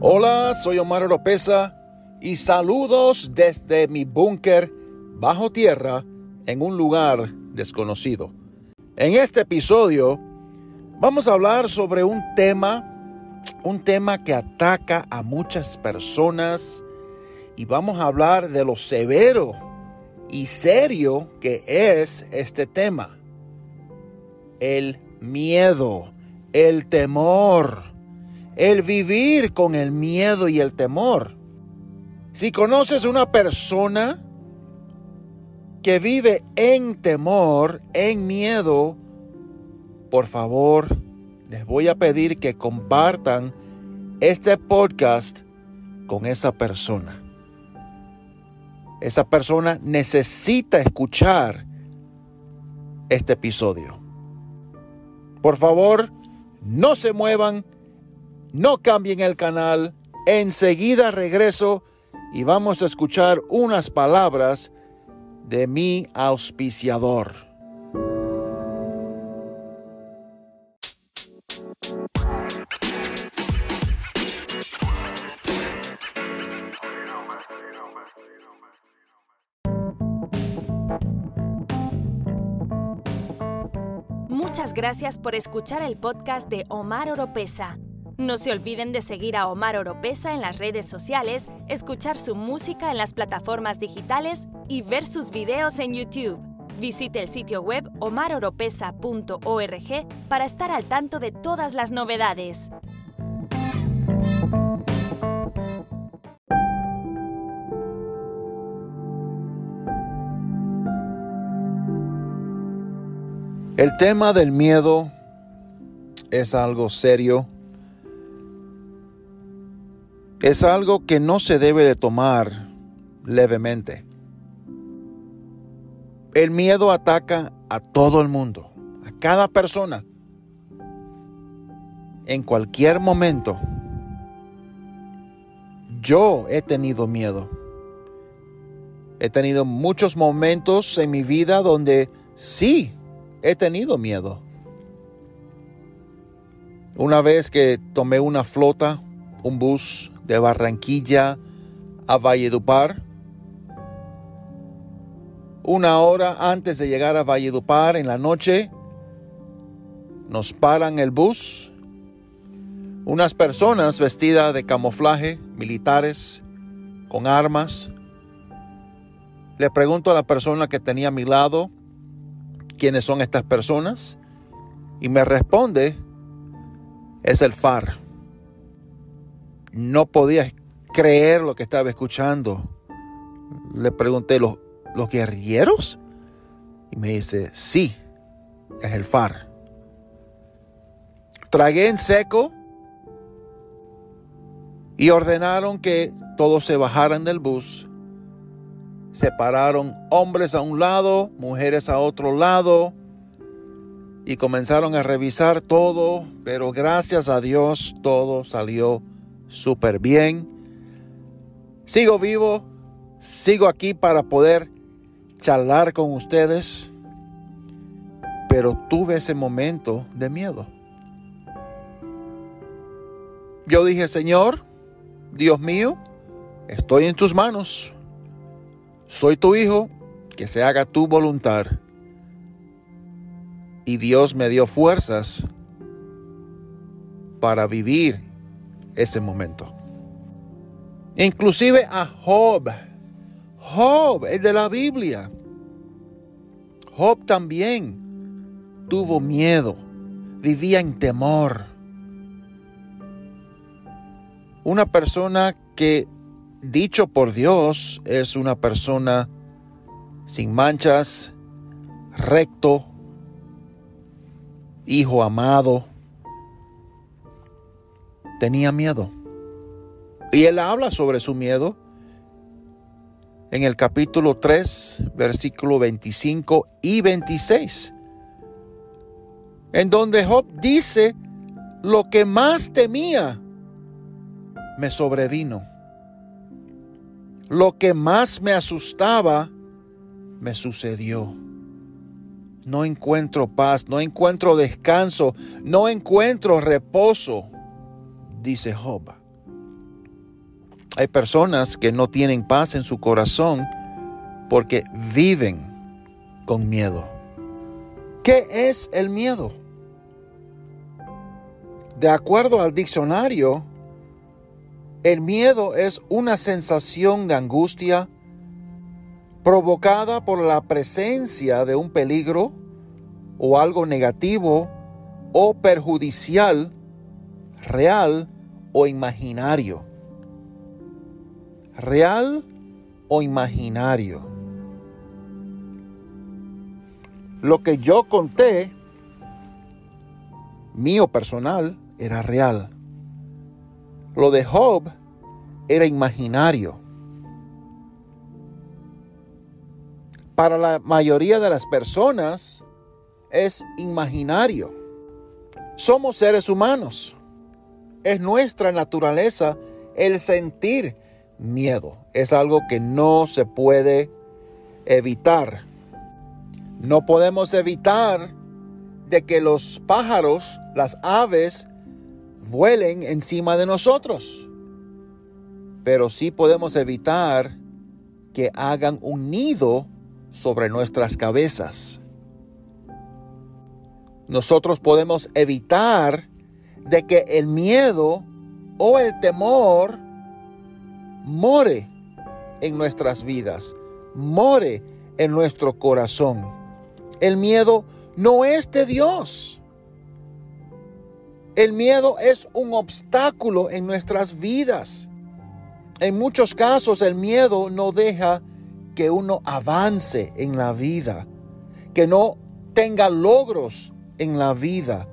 Hola, soy Omar Oropesa y saludos desde mi búnker bajo tierra en un lugar desconocido. En este episodio vamos a hablar sobre un tema, un tema que ataca a muchas personas y vamos a hablar de lo severo y serio que es este tema. El miedo, el temor el vivir con el miedo y el temor. Si conoces una persona que vive en temor, en miedo, por favor, les voy a pedir que compartan este podcast con esa persona. Esa persona necesita escuchar este episodio. Por favor, no se muevan no cambien el canal. Enseguida regreso y vamos a escuchar unas palabras de mi auspiciador. Muchas gracias por escuchar el podcast de Omar Oropesa. No se olviden de seguir a Omar Oropesa en las redes sociales, escuchar su música en las plataformas digitales y ver sus videos en YouTube. Visite el sitio web omaroropesa.org para estar al tanto de todas las novedades. El tema del miedo es algo serio es algo que no se debe de tomar levemente. El miedo ataca a todo el mundo, a cada persona, en cualquier momento. Yo he tenido miedo. He tenido muchos momentos en mi vida donde sí he tenido miedo. Una vez que tomé una flota, un bus de Barranquilla a Valledupar. Una hora antes de llegar a Valledupar en la noche, nos paran el bus. Unas personas vestidas de camuflaje, militares, con armas. Le pregunto a la persona que tenía a mi lado quiénes son estas personas y me responde, es el FAR no podía creer lo que estaba escuchando. Le pregunté, ¿los, los guerrilleros? Y me dice, sí, es el FAR. Tragué en seco y ordenaron que todos se bajaran del bus. Separaron hombres a un lado, mujeres a otro lado y comenzaron a revisar todo, pero gracias a Dios todo salió súper bien. Sigo vivo, sigo aquí para poder charlar con ustedes, pero tuve ese momento de miedo. Yo dije, Señor, Dios mío, estoy en tus manos. Soy tu hijo, que se haga tu voluntad. Y Dios me dio fuerzas para vivir ese momento. Inclusive a Job. Job es de la Biblia. Job también tuvo miedo, vivía en temor. Una persona que, dicho por Dios, es una persona sin manchas, recto, hijo amado, tenía miedo. Y él habla sobre su miedo en el capítulo 3, versículo 25 y 26, en donde Job dice, lo que más temía me sobrevino. Lo que más me asustaba me sucedió. No encuentro paz, no encuentro descanso, no encuentro reposo dice Job. Hay personas que no tienen paz en su corazón porque viven con miedo. ¿Qué es el miedo? De acuerdo al diccionario, el miedo es una sensación de angustia provocada por la presencia de un peligro o algo negativo o perjudicial, real o imaginario. Real o imaginario. Lo que yo conté, mío personal, era real. Lo de Job era imaginario. Para la mayoría de las personas es imaginario. Somos seres humanos. Es nuestra naturaleza el sentir miedo. Es algo que no se puede evitar. No podemos evitar de que los pájaros, las aves, vuelen encima de nosotros. Pero sí podemos evitar que hagan un nido sobre nuestras cabezas. Nosotros podemos evitar de que el miedo o el temor more en nuestras vidas, more en nuestro corazón. El miedo no es de Dios. El miedo es un obstáculo en nuestras vidas. En muchos casos el miedo no deja que uno avance en la vida, que no tenga logros en la vida,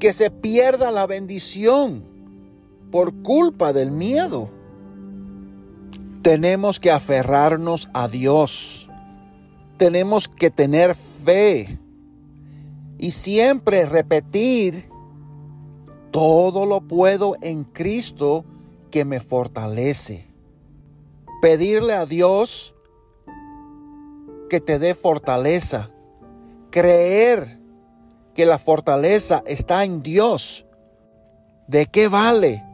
que se pierda la bendición por culpa del miedo. Tenemos que aferrarnos a Dios. Tenemos que tener fe y siempre repetir todo lo puedo en Cristo que me fortalece. Pedirle a Dios que te dé fortaleza. Creer que la fortaleza está en Dios. ¿De qué vale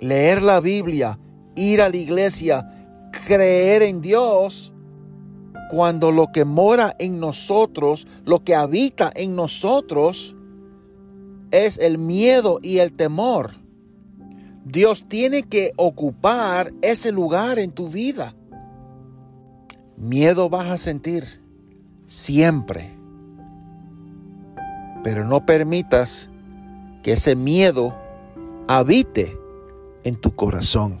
leer la Biblia, ir a la iglesia, creer en Dios? Cuando lo que mora en nosotros, lo que habita en nosotros, es el miedo y el temor. Dios tiene que ocupar ese lugar en tu vida. Miedo vas a sentir siempre. Pero no permitas que ese miedo habite en tu corazón.